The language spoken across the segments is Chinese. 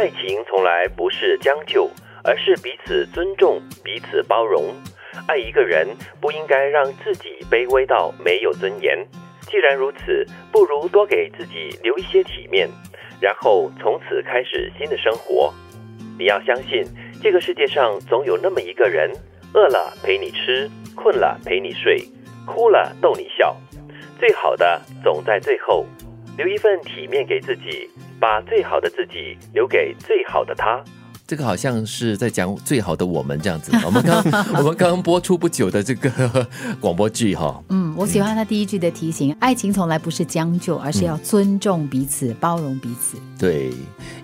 爱情从来不是将就，而是彼此尊重、彼此包容。爱一个人不应该让自己卑微到没有尊严。既然如此，不如多给自己留一些体面，然后从此开始新的生活。你要相信，这个世界上总有那么一个人，饿了陪你吃，困了陪你睡，哭了逗你笑。最好的总在最后，留一份体面给自己。把最好的自己留给最好的他。这个好像是在讲最好的我们这样子。我们刚我们刚刚播出不久的这个 广播剧哈。嗯，我喜欢他第一句的提醒：爱情从来不是将就，而是要尊重彼此、包容彼此。对，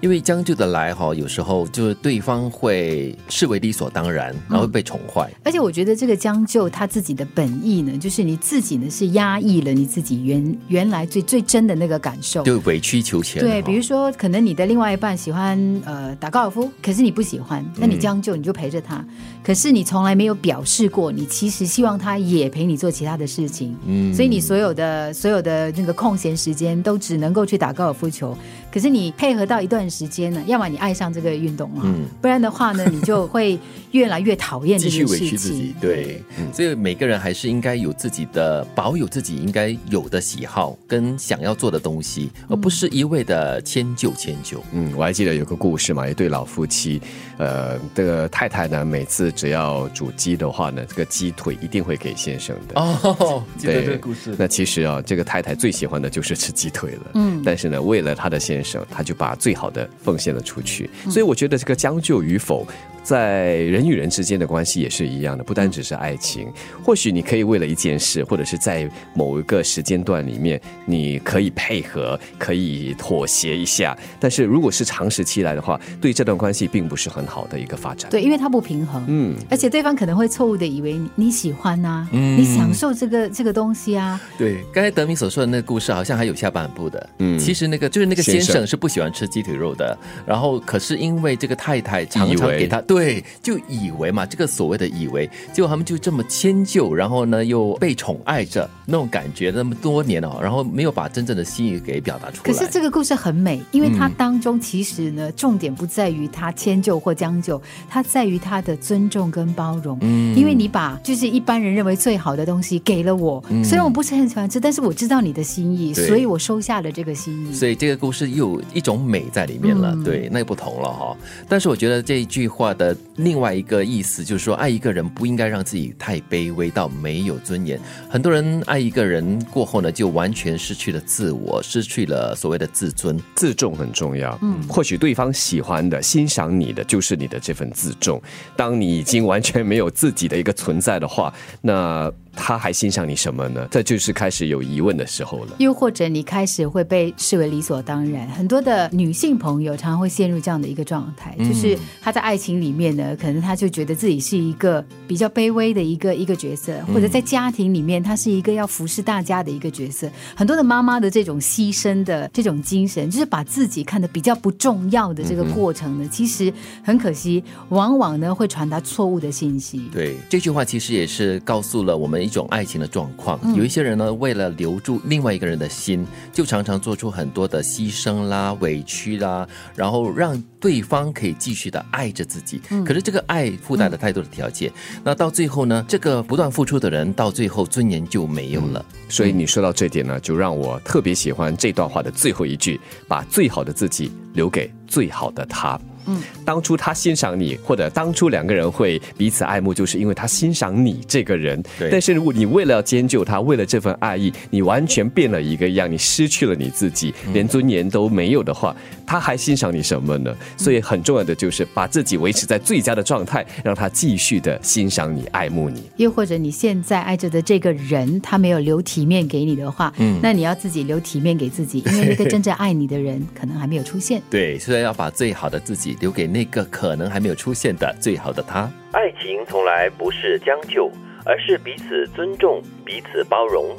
因为将就的来哈，有时候就是对方会视为理所当然，然后被宠坏。而且我觉得这个将就他自己的本意呢，就是你自己呢是压抑了你自己原原来最最真的那个感受，就委曲求全。对，比如说可能你的另外一半喜欢呃打高尔夫，可是你不喜欢，那你将就，你就陪着他。可是你从来没有表示过，你其实希望他也陪你做其他的事情。嗯，所以你所有的所有的那个空闲时间都只能够去打高尔夫球。可是你配合到一段时间呢，要么你爱上这个运动啊，不然的话呢，你就会越来越讨厌这件事情。对，所以每个人还是应该有自己的，保有自己应该有的喜好跟想要做的东西，而不是一味的迁就迁就。嗯，我还记得有个故事嘛，一对老夫妻。呃，这个太太呢，每次只要煮鸡的话呢，这个鸡腿一定会给先生的。哦，记得这个故事。那其实啊，这个太太最喜欢的就是吃鸡腿了。嗯，但是呢，为了她的先生，他就把最好的奉献了出去。所以我觉得这个将就与否。在人与人之间的关系也是一样的，不单只是爱情。或许你可以为了一件事，或者是在某一个时间段里面，你可以配合，可以妥协一下。但是如果是长时期来的话，对这段关系并不是很好的一个发展。对，因为它不平衡。嗯，而且对方可能会错误的以为你喜欢呐，你享受这个这个东西啊。对，刚才德明所说的那个故事好像还有下半部的。嗯，其实那个就是那个先生是不喜欢吃鸡腿肉的，然后可是因为这个太太常常给他。对，就以为嘛，这个所谓的以为，结果他们就这么迁就，然后呢又被宠爱着，那种感觉那么多年哦，然后没有把真正的心意给表达出来。可是这个故事很美，因为它当中其实呢，重点不在于他迁就或将就，它在于他的尊重跟包容。嗯，因为你把就是一般人认为最好的东西给了我，虽然我不是很喜欢吃，但是我知道你的心意，所以我收下了这个心意。所以这个故事又有一种美在里面了，对，那又不同了哈。但是我觉得这一句话的。另外一个意思就是说，爱一个人不应该让自己太卑微到没有尊严。很多人爱一个人过后呢，就完全失去了自我，失去了所谓的自尊、自重很重要。嗯，或许对方喜欢的、欣赏你的，就是你的这份自重。当你已经完全没有自己的一个存在的话，那。他还欣赏你什么呢？这就是开始有疑问的时候了。又或者你开始会被视为理所当然。很多的女性朋友常常会陷入这样的一个状态，就是她在爱情里面呢，可能她就觉得自己是一个比较卑微的一个一个角色，或者在家庭里面，她是一个要服侍大家的一个角色。很多的妈妈的这种牺牲的这种精神，就是把自己看得比较不重要的这个过程呢，其实很可惜，往往呢会传达错误的信息。对这句话，其实也是告诉了我们。一种爱情的状况，有一些人呢，为了留住另外一个人的心，就常常做出很多的牺牲啦、委屈啦，然后让对方可以继续的爱着自己。可是这个爱附带了太多的条件，那到最后呢，这个不断付出的人，到最后尊严就没有了。所以你说到这点呢，就让我特别喜欢这段话的最后一句：把最好的自己留给最好的他。嗯，当初他欣赏你，或者当初两个人会彼此爱慕，就是因为他欣赏你这个人。对。但是如果你为了要迁就他，为了这份爱意，你完全变了一个样，你失去了你自己，连尊严都没有的话，他还欣赏你什么呢？所以很重要的就是把自己维持在最佳的状态，让他继续的欣赏你、爱慕你。又或者你现在爱着的这个人，他没有留体面给你的话，嗯，那你要自己留体面给自己，因为那个 真正爱你的人可能还没有出现。对，所以要把最好的自己。留给那个可能还没有出现的最好的他。爱情从来不是将就，而是彼此尊重、彼此包容。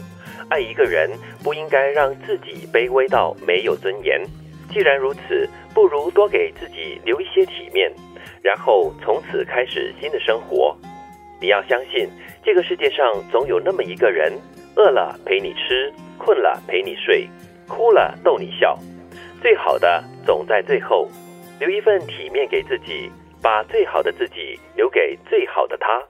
爱一个人不应该让自己卑微到没有尊严。既然如此，不如多给自己留一些体面，然后从此开始新的生活。你要相信，这个世界上总有那么一个人，饿了陪你吃，困了陪你睡，哭了逗你笑。最好的总在最后。留一份体面给自己，把最好的自己留给最好的他。